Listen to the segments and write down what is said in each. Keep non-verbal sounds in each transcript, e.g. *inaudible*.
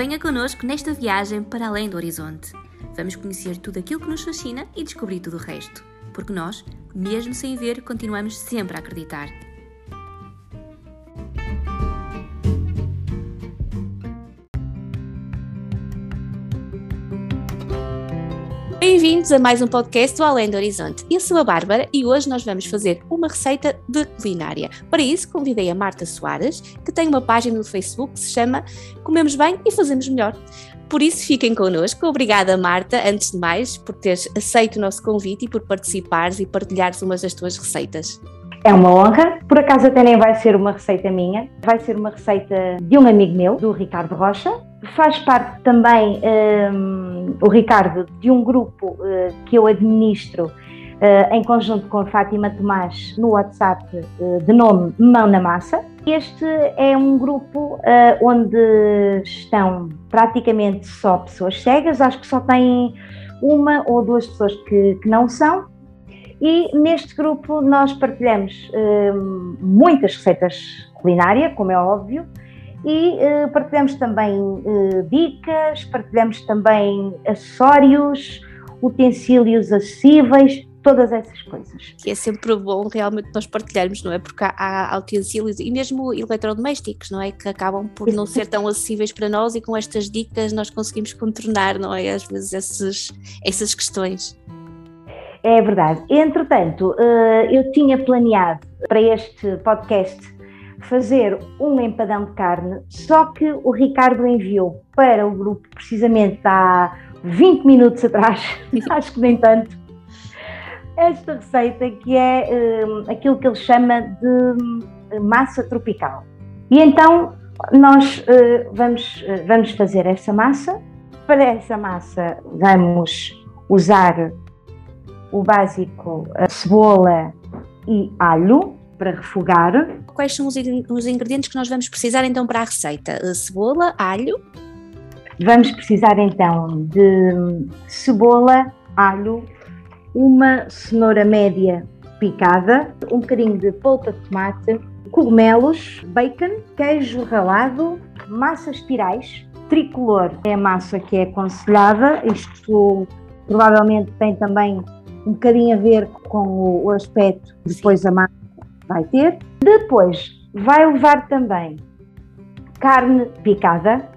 Venha connosco nesta viagem para além do horizonte. Vamos conhecer tudo aquilo que nos fascina e descobrir tudo o resto. Porque nós, mesmo sem ver, continuamos sempre a acreditar. Bem-vindos a mais um podcast do Além do Horizonte. Eu sou a Bárbara e hoje nós vamos fazer uma receita de culinária. Para isso, convidei a Marta Soares, que tem uma página no Facebook que se chama Comemos Bem e Fazemos Melhor. Por isso, fiquem connosco. Obrigada, Marta, antes de mais, por teres aceito o nosso convite e por participares e partilhares umas das tuas receitas. É uma honra. Por acaso até nem vai ser uma receita minha, vai ser uma receita de um amigo meu, do Ricardo Rocha. Faz parte também um, o Ricardo de um grupo uh, que eu administro uh, em conjunto com a Fátima Tomás no WhatsApp uh, de nome Mão na Massa. Este é um grupo onde estão praticamente só pessoas cegas, acho que só tem uma ou duas pessoas que, que não são, e neste grupo nós partilhamos uh, muitas receitas culinárias, como é óbvio, e uh, partilhamos também uh, dicas, partilhamos também acessórios, utensílios acessíveis, todas essas coisas. Que é sempre bom realmente nós partilharmos, não é? Porque há, há utensílios e mesmo eletrodomésticos, não é? Que acabam por não ser tão acessíveis para nós e com estas dicas nós conseguimos contornar, não é? Às vezes esses, essas questões. É verdade. Entretanto, eh, eu tinha planeado para este podcast fazer um empadão de carne, só que o Ricardo enviou para o grupo precisamente há 20 minutos atrás, *laughs* acho que nem tanto, esta receita que é uh, aquilo que ele chama de massa tropical. E então nós uh, vamos, uh, vamos fazer essa massa. Para essa massa vamos usar o básico, cebola e alho para refogar. Quais são os, os ingredientes que nós vamos precisar então para a receita? A cebola, alho? Vamos precisar então de cebola, alho, uma cenoura média picada, um bocadinho de polpa de tomate, cogumelos, bacon, queijo ralado, massas espirais, tricolor é a massa que é aconselhada, isto provavelmente tem também um bocadinho a ver com o, aspecto depois a massa vai ter. Depois vai levar também carne picada,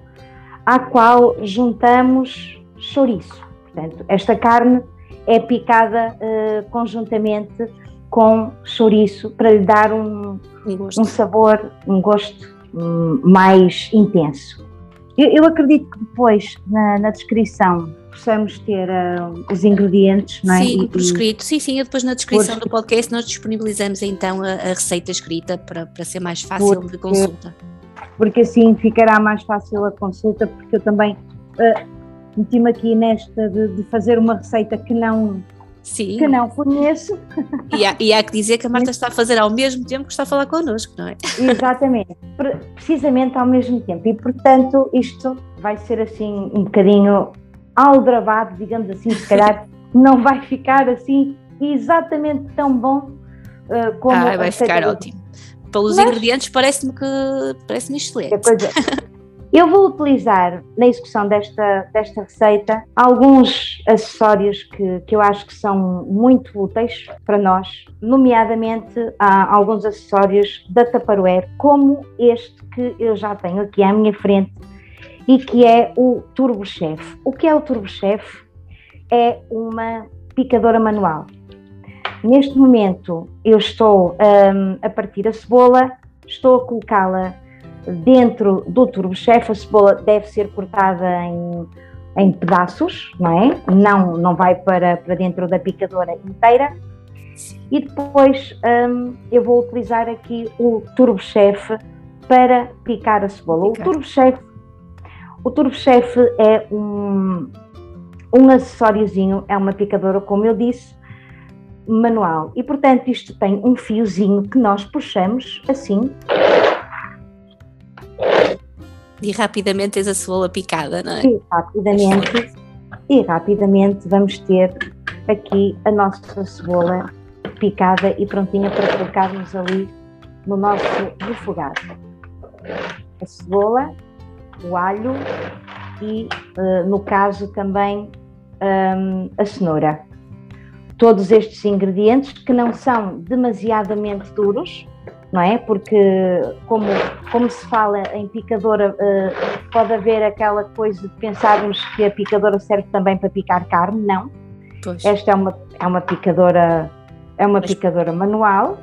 à qual juntamos chouriço. Portanto, esta carne é picada uh, conjuntamente com chouriço para lhe dar um, um, um sabor, um gosto um, mais intenso. Eu, eu, acredito que depois, na, na descrição possamos ter uh, os ingredientes, não é? Sim, por escrito. Sim, sim, depois na descrição do podcast nós disponibilizamos então a, a receita escrita para, para ser mais fácil porque, de consulta. Porque assim ficará mais fácil a consulta, porque eu também uh, meti-me aqui nesta de, de, fazer uma receita que não. Sim. Que não conheço. E há, e há que dizer que a Marta está a fazer ao mesmo tempo que está a falar connosco, não é? Exatamente, precisamente ao mesmo tempo. E portanto, isto vai ser assim um bocadinho aldrabado, digamos assim, se calhar não vai ficar assim exatamente tão bom uh, como. Ah, vai ficar ótimo. Pelos Mas, ingredientes, parece-me que parece-me excelente. Eu vou utilizar na execução desta, desta receita alguns acessórios que, que eu acho que são muito úteis para nós, nomeadamente há alguns acessórios da Tupperware, como este que eu já tenho aqui à minha frente, e que é o Turbo Chef. O que é o Turbo Chef? É uma picadora manual. Neste momento eu estou um, a partir a cebola, estou a colocá-la dentro do Turbo Chef. A cebola deve ser cortada em, em pedaços, não é? Não, não vai para, para dentro da picadora inteira. E depois um, eu vou utilizar aqui o Turbo Chef para picar a cebola. O Turbo Chef o Turbo Chef é um, um acessóriozinho, é uma picadora, como eu disse, manual. E portanto isto tem um fiozinho que nós puxamos assim. E rapidamente tens a cebola picada, não é? E rapidamente, e rapidamente vamos ter aqui a nossa cebola picada e prontinha para colocarmos ali no nosso refogado. A cebola alho, e, uh, no caso, também um, a cenoura. Todos estes ingredientes que não são demasiadamente duros, não é? Porque, como, como se fala em picadora, uh, pode haver aquela coisa de pensarmos que a picadora serve também para picar carne, não. Pois. Esta é uma, é uma picadora, é uma Mas... picadora manual,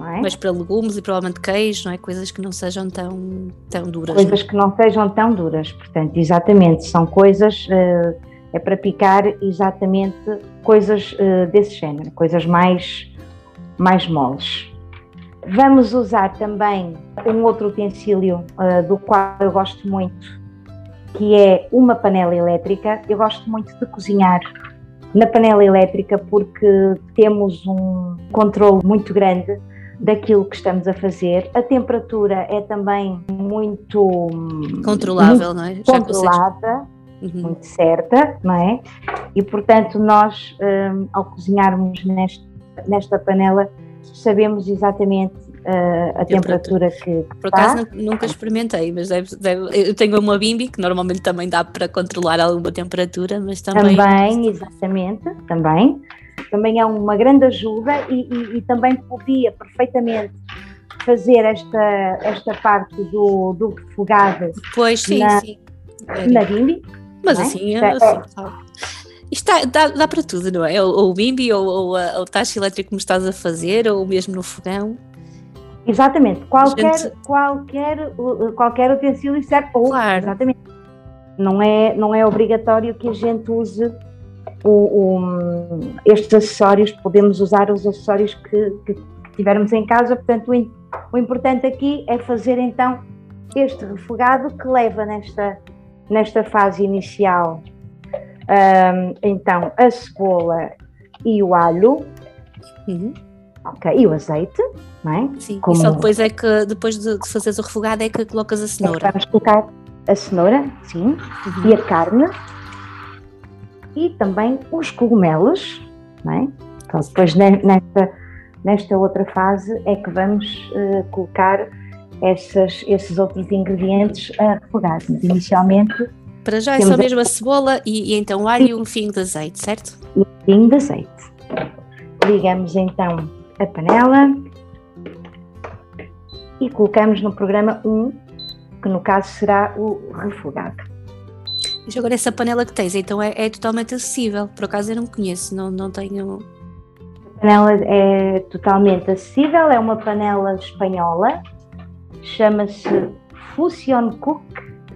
é? Mas para legumes e provavelmente queijo, não é? Coisas que não sejam tão, tão duras. Coisas não? que não sejam tão duras, portanto, exatamente, são coisas, uh, é para picar exatamente coisas uh, desse género, coisas mais, mais moles. Vamos usar também um outro utensílio uh, do qual eu gosto muito, que é uma panela elétrica. Eu gosto muito de cozinhar na panela elétrica porque temos um controle muito grande daquilo que estamos a fazer. A temperatura é também muito controlável, muito não é? Já controlada, uhum. muito certa, não é? E portanto nós, um, ao cozinharmos neste, nesta panela, sabemos exatamente uh, a temperatura, temperatura que, que Por acaso nunca experimentei, mas deve, deve, eu tenho uma bimbi que normalmente também dá para controlar alguma temperatura, mas também... Também, exatamente, também também é uma grande ajuda e, e, e também podia perfeitamente fazer esta, esta parte do, do refogado pois, sim, na, sim. na Bimbi. Mas é? assim, é, assim isto dá, dá, dá, para tudo, não é? Ou o Bimbi, ou, ou, ou o tacho elétrico que me estás a fazer, ou mesmo no fogão. Exatamente, qualquer, gente... qualquer, qualquer utensílio serve. Claro. Exatamente. Não é, não é obrigatório que a gente use o, o, estes acessórios, podemos usar os acessórios que, que, que tivermos em casa, portanto o, o, importante aqui é fazer então este refogado que leva nesta, nesta fase inicial um, então a cebola e o alho uhum. ok, e o azeite não é? Sim, Como... e só depois é que depois de, de fazeres o refogado é que colocas a cenoura. vamos colocar a cenoura, sim, uhum. e a carne e também os cogumelos, não é? Então, depois nesta, nesta outra fase é que vamos uh, colocar essas, esses outros ingredientes a refogar. Inicialmente. Para já é só mesmo a cebola e, e então o alho e um fio de azeite, certo? Um fio de azeite. Ligamos então a panela e colocamos no programa 1, que no caso será o refogado. Mas agora essa panela que tens, então é, é, totalmente acessível. Por acaso eu não conheço, não, não tenho. A panela é totalmente acessível, é uma panela espanhola, chama-se Fusion Cook,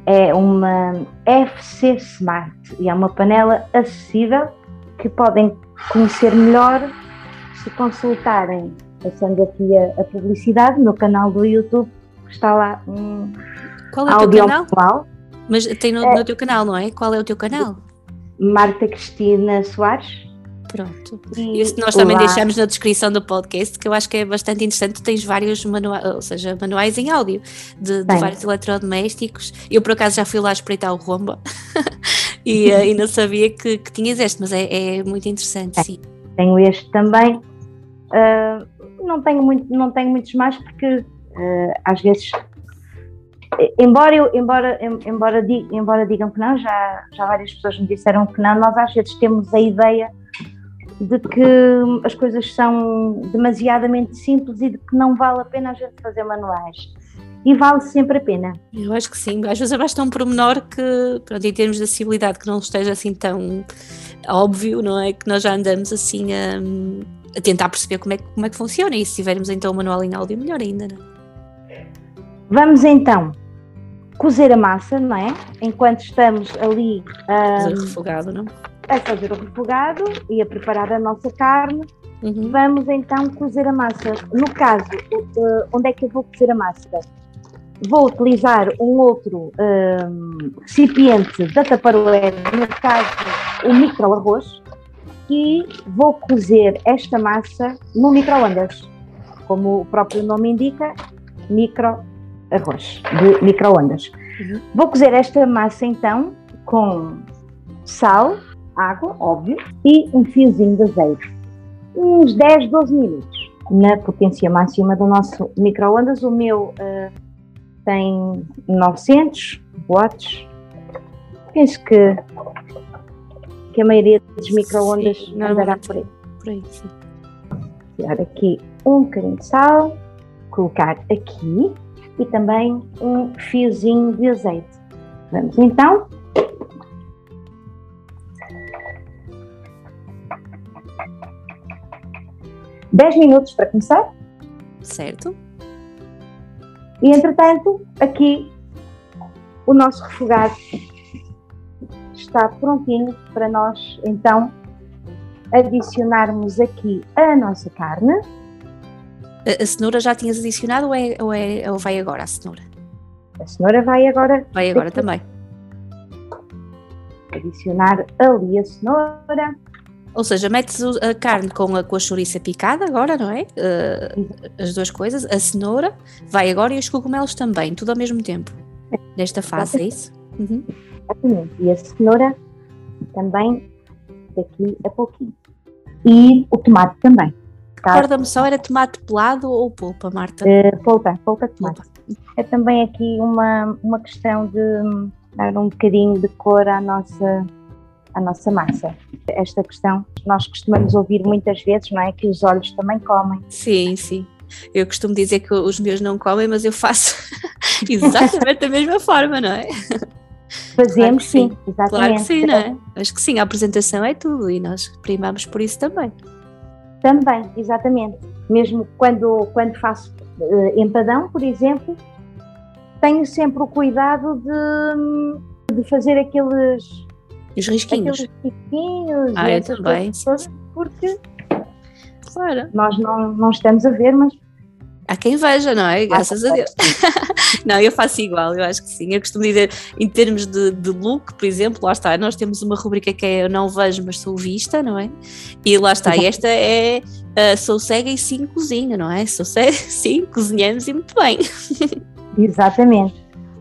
é uma FC Smart e é uma panela acessível que podem conhecer melhor se consultarem, passando aqui a, a publicidade, no canal do YouTube, está lá um Qual é o teu canal? Mas tem no, é, no, teu canal, não é? Qual é o teu canal? Marta Cristina Soares. Pronto. E Isso nós também deixamos na descrição do podcast, que eu acho que é bastante interessante. Tu tens vários manuais, ou seja, manuais em áudio de, de vários eletrodomésticos. Eu por acaso já fui lá espreitar o romba *laughs* e, uh, e não sabia que, que tinhas este, mas é, é muito interessante, é. sim. Tenho este também. Uh, não, tenho muito, não tenho muitos mais porque uh, às vezes embora, eu, embora, embora, embora digam que não, já, já várias pessoas me disseram que não, nós às vezes temos a ideia de que as coisas são demasiadamente simples e de que não vale a pena a gente fazer manuais. E vale sempre a pena. Eu acho que sim. Às vezes basta um pormenor que, pronto, em termos de acessibilidade, que não esteja assim tão óbvio, não é? Que nós já andamos assim a, a tentar perceber como é, como é que funciona. E se tivermos então o manual em áudio, melhor ainda, não é? Vamos então cozer a massa, não é? Enquanto estamos ali a fazer o refogado, não? A fazer o refogado e a preparar a nossa carne, uhum. vamos então cozer a massa. No caso, onde é que eu vou cozer a massa? Vou utilizar um outro um, recipiente da Tupperware, no caso o micro-arroz, e vou cozer esta massa no micro-ondas. Como o próprio nome indica, micro arroz de microondas. Uhum. Vou cozer esta massa então com sal, água, óbvio, e um fiozinho de azeite. Uns 10, 12 minutos na potência máxima do nosso microondas. O meu uh, tem 900 watts penso que, que a maioria dos micro-ondas Sim, andará por aí. Por aí, sim. Tirar aqui um bocadinho de sal, colocar aqui e também um fiozinho de azeite. Vamos então. Dez minutos para começar Certo? e entretanto aqui o nosso refogado está prontinho para nós então adicionarmos aqui a nossa carne. A, a cenoura já tinhas adicionado ou, é, ou, é, ou vai agora a cenoura? A cenoura vai agora Vai agora também. adicionar ali a cenoura. Ou seja, metes a carne com a, com a chouriça picada agora, não é? Eh, as duas coisas, a cenoura vai agora e os cogumelos também, tudo ao mesmo tempo. Nesta fase, é isso? Uhum. Exatamente. E a cenoura também daqui a pouquinho. E o tomate também. Tá? Recorda-me só, era tomate pelado ou polpa, Marta? Eh, polpa, polpa de tomate. Polpa. É também aqui uma, uma questão de hum, dar um bocadinho de cor à nossa, à nossa massa. Esta questão nós costumamos ouvir muitas vezes, não é? Que os olhos também comem. Sim, sim. Eu costumo dizer que os meus não comem, mas eu faço *laughs* exatamente da mesma forma, não é? Fazemos que sim, sim. exatamente. Claro que sim, não é? Acho que sim, a apresentação é tudo e nós primamos por isso também. Também, exatamente. Mesmo quando, quando faço eh, empadão, por exemplo, tenho sempre o cuidado de, de fazer aqueles, os risquinhos? aqueles risquinhos Ah, eu também, todas, porque Claro. nós não, não estamos a ver, mas Há quem veja, não é? Graças a Deus. *laughs* não, eu faço igual, eu acho que sim. Eu costumo dizer, em termos de, de look, por exemplo, lá está, nós temos uma rubrica que é Eu não vejo, mas sou vista, não é? E lá está, e esta é uh, Sou cega e sim cozinho, não é? Sou cega, *laughs* sim, cozinhamos e muito bem. *laughs* exatamente.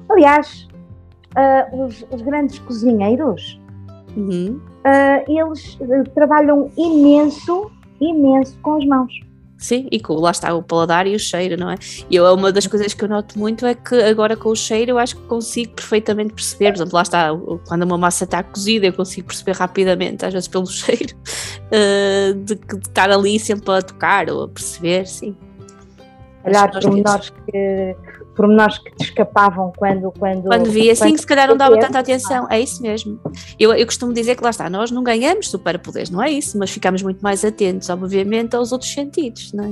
Aliás, ah, os, os grandes cozinheiros, Uhum. ah, eles trabalham imenso, imenso com as mãos. Sim, e com, lá está o paladar e o cheiro, não é? E eu, uma das coisas que eu noto muito é que agora com o cheiro eu acho que consigo perfeitamente perceber, por exemplo, lá está, quando uma massa está cozida eu consigo perceber rapidamente, às vezes pelo *laughs* cheiro, eh, de, de estar ali sempre a tocar ou a perceber, sim. Olhar pormenores que, pormenores que te escapavam quando. Quando, Quando vi assim, quando- se calhar não dava tanta atenção. É isso mesmo. Eu, eu costumo dizer que lá está, nós não ganhamos superpoderes, não é isso, mas ficamos muito mais atentos, obviamente, aos outros sentidos, não é?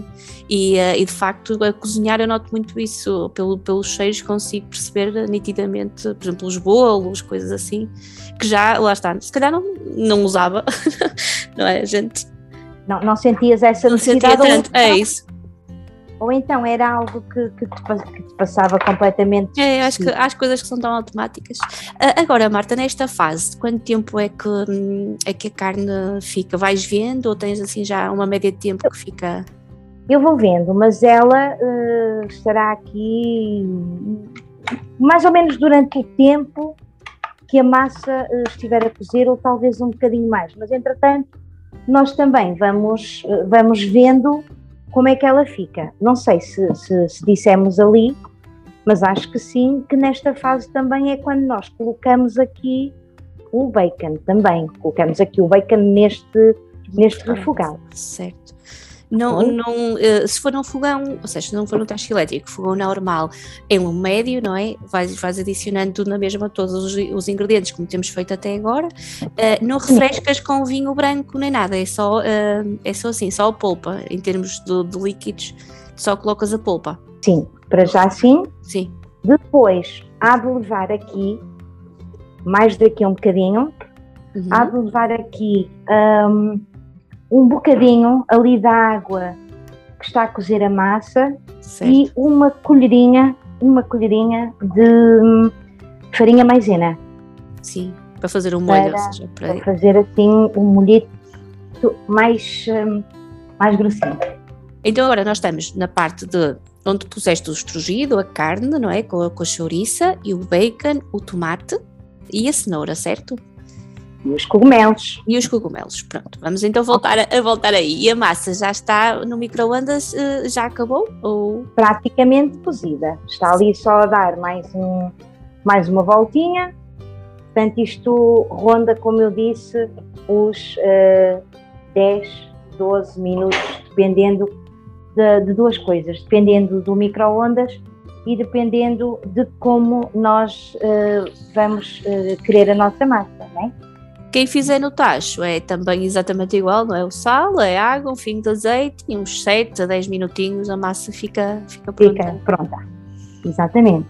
E, eh, e de facto, a cozinhar eu noto muito isso, pelo, pelos cheiros consigo perceber nitidamente, por exemplo, os bolos, coisas assim, que já, lá está, se calhar não, não usava, *laughs* não é? Gente Não, não sentias essa não sentia necessidade. ou tanto. É isso. Ou então era algo que, que, te, que te passava completamente. É, acho que há as coisas que são tão automáticas. Ah, agora, Marta, nesta fase, quanto tempo é que, é que a carne fica? Vais vendo ou tens assim já uma média de tempo que fica? Eu vou vendo, mas ela eh, estará aqui mais ou menos durante o tempo que a massa eh, estiver a cozer, ou talvez um bocadinho mais. Mas entretanto, nós também vamos, eh, vamos vendo como é que ela fica. Não sei se, se, se dissemos ali, mas acho que sim, que nesta fase também é quando nós colocamos aqui o bacon também. Colocamos aqui o bacon neste, neste refogado. Certo. Não, não, eh, se for um fogão, ou seja, se não for um tacho elétrico, fogão normal, em um médio, não é? Vais, vais adicionando tudo na mesma, todos os, os ingredientes, como temos feito até agora. Eh, não refrescas com vinho branco nem nada, é só, eh, é só assim, só a polpa, em termos de, de líquidos, só colocas a polpa. Sim, para já sim, Sim. Depois, há de levar aqui, mais daqui um bocadinho, Uhum. há de levar aqui hum, um bocadinho ali da água que está a cozer a massa Certo. e uma colherinha, uma colherinha de hum, farinha maisena, Sim, para fazer o molho, Para- seja, para... para fazer assim um molhito mais, hum, mais grossinho. Então agora nós estamos na parte de onde puseste o estrugido, a carne, não é? Com a, com a chouriça e o bacon, o tomate e a cenoura, certo? E os cogumelos. E os cogumelos. Pronto, vamos então voltar a, a voltar aí. E a massa já está no micro-ondas, eh, já acabou? Ou... praticamente cozida. Está ali só a dar mais, um, mais uma voltinha Portanto, isto ronda, como eu disse, os uh, 10, 12 minutos, dependendo de, de duas coisas, dependendo do micro-ondas e dependendo de como nós uh, vamos uh, querer a nossa massa, não é? Quem fizer no tacho é também exatamente igual, não é? O sal, é água, um fio de azeite e uns 7 a 10 minutinhos a massa fica, fica pronta. Fica pronta, exatamente.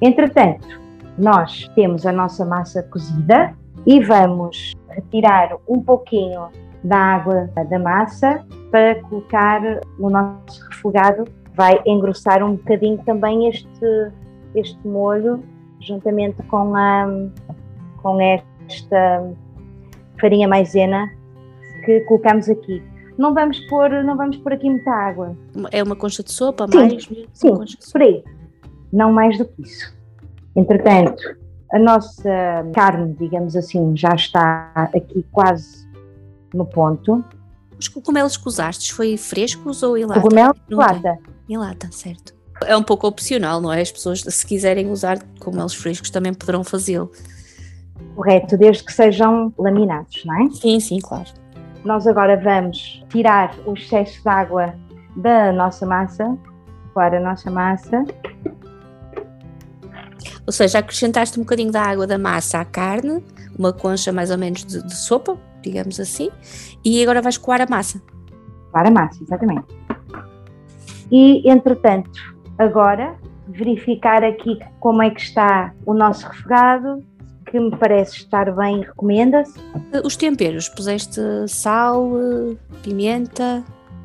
Entretanto, nós temos a nossa massa cozida e vamos retirar um pouquinho da água da massa para colocar no nosso refogado. Vai engrossar um bocadinho também este, este molho, juntamente com, a, com esta farinha maisena que colocamos aqui. Não vamos pôr, não vamos pôr aqui muita água. É uma concha de sopa, sim, mais? Sim, por aí. Não mais do que isso. Entretanto, a nossa carne, digamos assim, já está aqui quase no ponto. Os cogumelos que usaste foi frescos ou em lata? Cogumelos em lata. Em lata, certo. É um pouco opcional, não é? As pessoas, se quiserem usar cogumelos frescos, também poderão fazê-lo. Correto, desde que sejam laminados, não é? Sim, sim, claro. Nós agora vamos tirar o excesso de água da nossa massa, para a nossa massa. Ou seja, acrescentaste um bocadinho da água da massa à carne, uma concha mais ou menos de, de sopa, digamos assim, e agora vais coar a massa. Coar a massa, exatamente. E, entretanto, agora verificar aqui como é que está o nosso refogado, que me parece estar bem, recomenda-se. Os temperos, puseste sal, pimenta?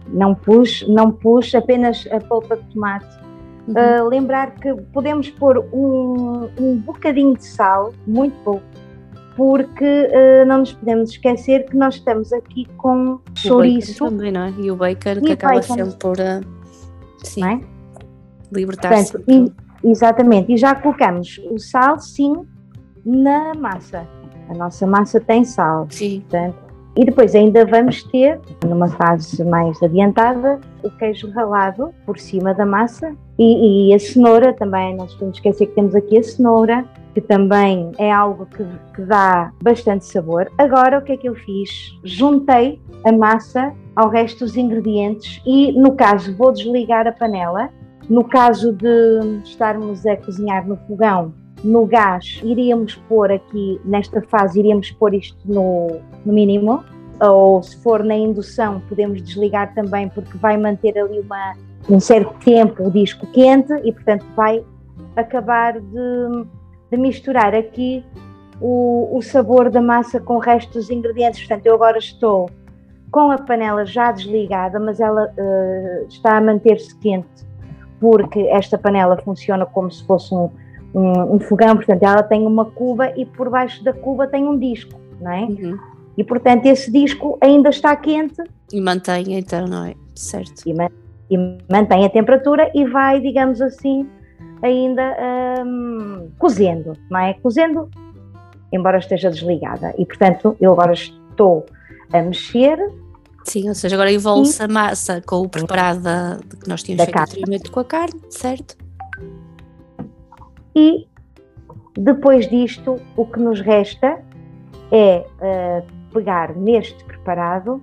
Não pus, não pus, apenas a polpa de tomate. Uhum. Uh, lembrar que podemos pôr um, um bocadinho de sal, muito pouco, porque uh, não nos podemos esquecer que nós estamos aqui com o chouriço. também, não é? E o bacon e que acaba bacon. sempre por uh, sim, é? libertar-se. Exatamente, e já colocamos o sal, sim, na massa. A nossa massa tem sal. Sim. Portanto, e depois ainda vamos ter, numa fase mais adiantada, o queijo ralado por cima da massa e, e a cenoura também. Não podemos esquecer que temos aqui a cenoura, que também é algo que, que dá bastante sabor. Agora, o que é que eu fiz? Juntei a massa ao resto dos ingredientes e, no caso, vou desligar a panela. No caso de estarmos a cozinhar no fogão, no gás, iríamos pôr aqui, nesta fase, iríamos pôr isto no, no mínimo, ou se for na indução, podemos desligar também, porque vai manter ali uma, um certo tempo o disco quente e, portanto, vai acabar de, de misturar aqui o, o, sabor da massa com o resto dos ingredientes. Portanto, eu agora estou com a panela já desligada, mas ela uh, está a manter-se quente, porque esta panela funciona como se fosse um um, um, fogão, portanto, ela tem uma cuba e por baixo da cuba tem um disco, não é? Uhum. E portanto, esse disco ainda está quente. E mantém, então, não é? Certo. E, e mantém a temperatura e vai, digamos assim, ainda um, cozendo, não é? Cozendo, embora esteja desligada. E portanto, eu agora estou a mexer. Sim, ou seja, agora envolve-se a massa com o preparado da, que nós tínhamos feito anteriormente com a carne, certo? E depois disto, o que nos resta é uh, pegar neste preparado,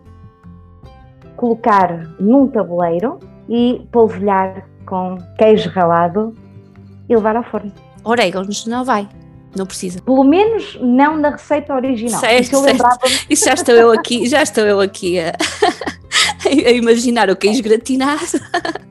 colocar num tabuleiro e polvilhar com queijo ralado e levar ao forno. Orégãos não vai, não precisa. Pelo menos não na receita original. Certo, isso, lembrava *laughs* isso já estou eu aqui, já estou eu aqui a, *laughs* a imaginar o queijo gratinado. *laughs*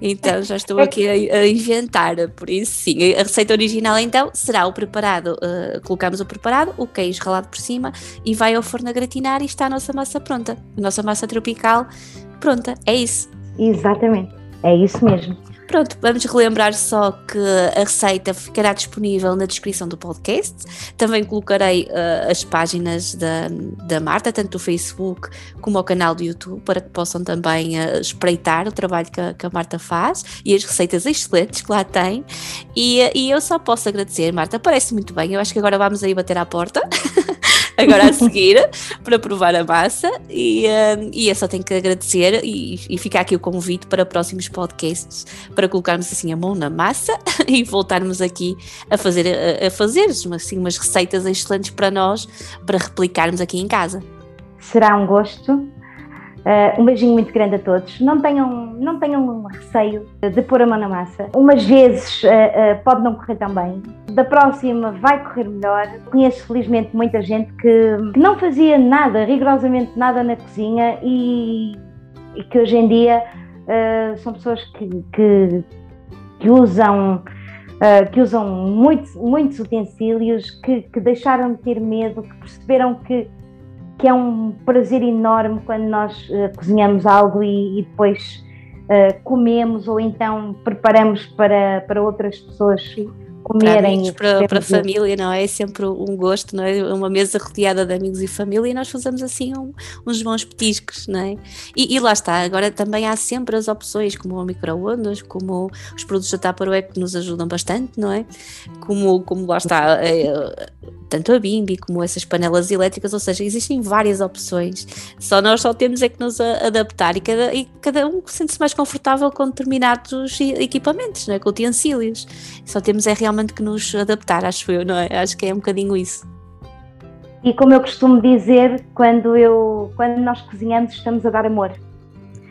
Então já estou *laughs* aqui a, a, inventar, por isso sim. A receita original então será o preparado, uh, colocamos o preparado, o queijo ralado por cima e vai ao forno a gratinar e está a nossa massa pronta. A nossa massa tropical pronta, é isso. Exatamente, é isso mesmo. Pronto, vamos relembrar só que a receita ficará disponível na descrição do podcast. Também colocarei uh, as páginas da, da Marta, tanto do Facebook como o canal do YouTube, para que possam também uh, espreitar o trabalho que a, que a, Marta faz e as receitas excelentes que lá tem. E, uh, e eu só posso agradecer, Marta, parece muito bem. Eu acho que agora vamos aí bater à porta. *laughs* agora a seguir para provar a massa e, um, e eu só tenho que agradecer e, e ficar aqui o convite para próximos podcasts para colocarmos assim a mão na massa *laughs* e voltarmos aqui a fazer, a, a fazer assim, umas receitas excelentes para nós para replicarmos aqui em casa. Será um gosto Uh, um beijinho muito grande a todos. Não tenham, não tenham receio de pôr a mão na massa. Umas vezes uh, uh, pode não correr tão bem. Da próxima vai correr melhor. Conheço felizmente muita gente que, que não fazia nada, rigorosamente nada na cozinha e, e que hoje em dia são pessoas que, que, que usam que usam muitos, muitos utensílios, que, que deixaram de ter medo, que perceberam que que é um prazer enorme quando nós uh, cozinhamos algo e, e depois uh, comemos ou então preparamos para, para outras pessoas comerem. Para, para, para a família, não é? É sempre um gosto, não é? Uma mesa rodeada de amigos e família e nós fazemos assim um, uns bons petiscos, não é? E, e, lá está, agora também há sempre as opções, como o micro-ondas, como os produtos da Tupperware que nos ajudam bastante, não é? Como, como lá está, é, tanto a Bimbi como essas panelas elétricas, ou seja, existem várias opções, só nós só temos é que nos adaptar e cada, e cada um sente-se mais confortável com determinados equipamentos, não é? com utensílios, só temos é realmente que nos adaptar, acho eu, não é? Acho que é um bocadinho isso. E como eu costumo dizer, quando, eu, quando nós cozinhamos estamos a dar amor.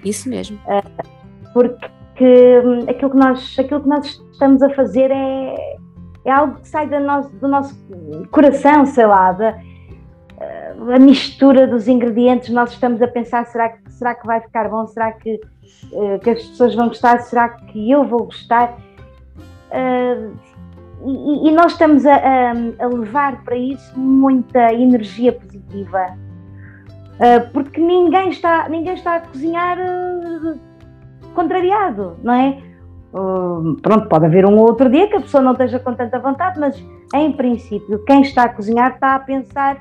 Isso mesmo. Uh, porque aquilo que, nós, aquilo que nós estamos a fazer é, é algo que sai do nosso, do nosso coração, sei lá, da, a mistura dos ingredientes, nós estamos a pensar, será que, será que vai ficar bom? Será que, uh, que as pessoas vão gostar? Será que eu vou gostar? Uh, e, e, nós estamos a, a, a, levar para isso muita energia positiva. Uh, porque ninguém está, ninguém está a cozinhar contrariado, não é? Uh, pronto, pode haver um ou outro dia que a pessoa não esteja com tanta vontade, mas em princípio, quem está a cozinhar está a pensar: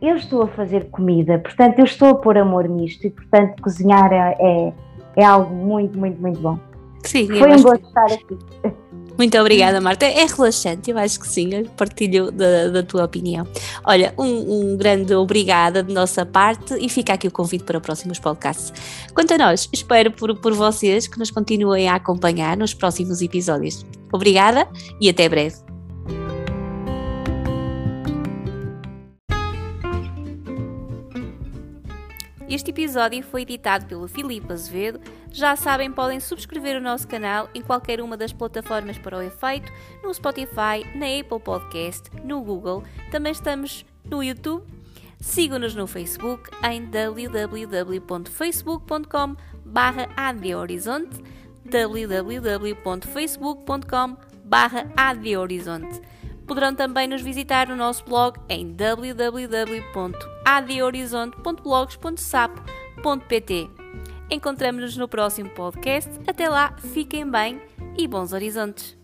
eu estou a fazer comida, portanto, eu estou a pôr amor nisto e, portanto, cozinhar é, é, é algo muito, muito, muito bom. Sim, Foi um gosto estar aqui. Muito obrigada, Marta. É relaxante, eu acho que sim, partilho da, da tua opinião. Olha, um, um, grande obrigada de nossa parte e fica aqui o convite para próximos podcasts. Quanto a nós, espero por, por vocês que nos continuem a acompanhar nos próximos episódios. Obrigada e até breve. Este episódio foi editado pelo Filipe Azevedo. Já sabem, podem subscrever o nosso canal em qualquer uma das plataformas para o efeito, no Spotify, na Apple Podcast, no Google. Também estamos no YouTube. Sigam-nos no Facebook em www.facebook.com barra www.facebook.com barra Poderão também nos visitar no nosso blog em www.adhorizonte.blogs.sapo.pt. Encontramos-nos no próximo podcast. Até lá, fiquem bem e bons horizontes!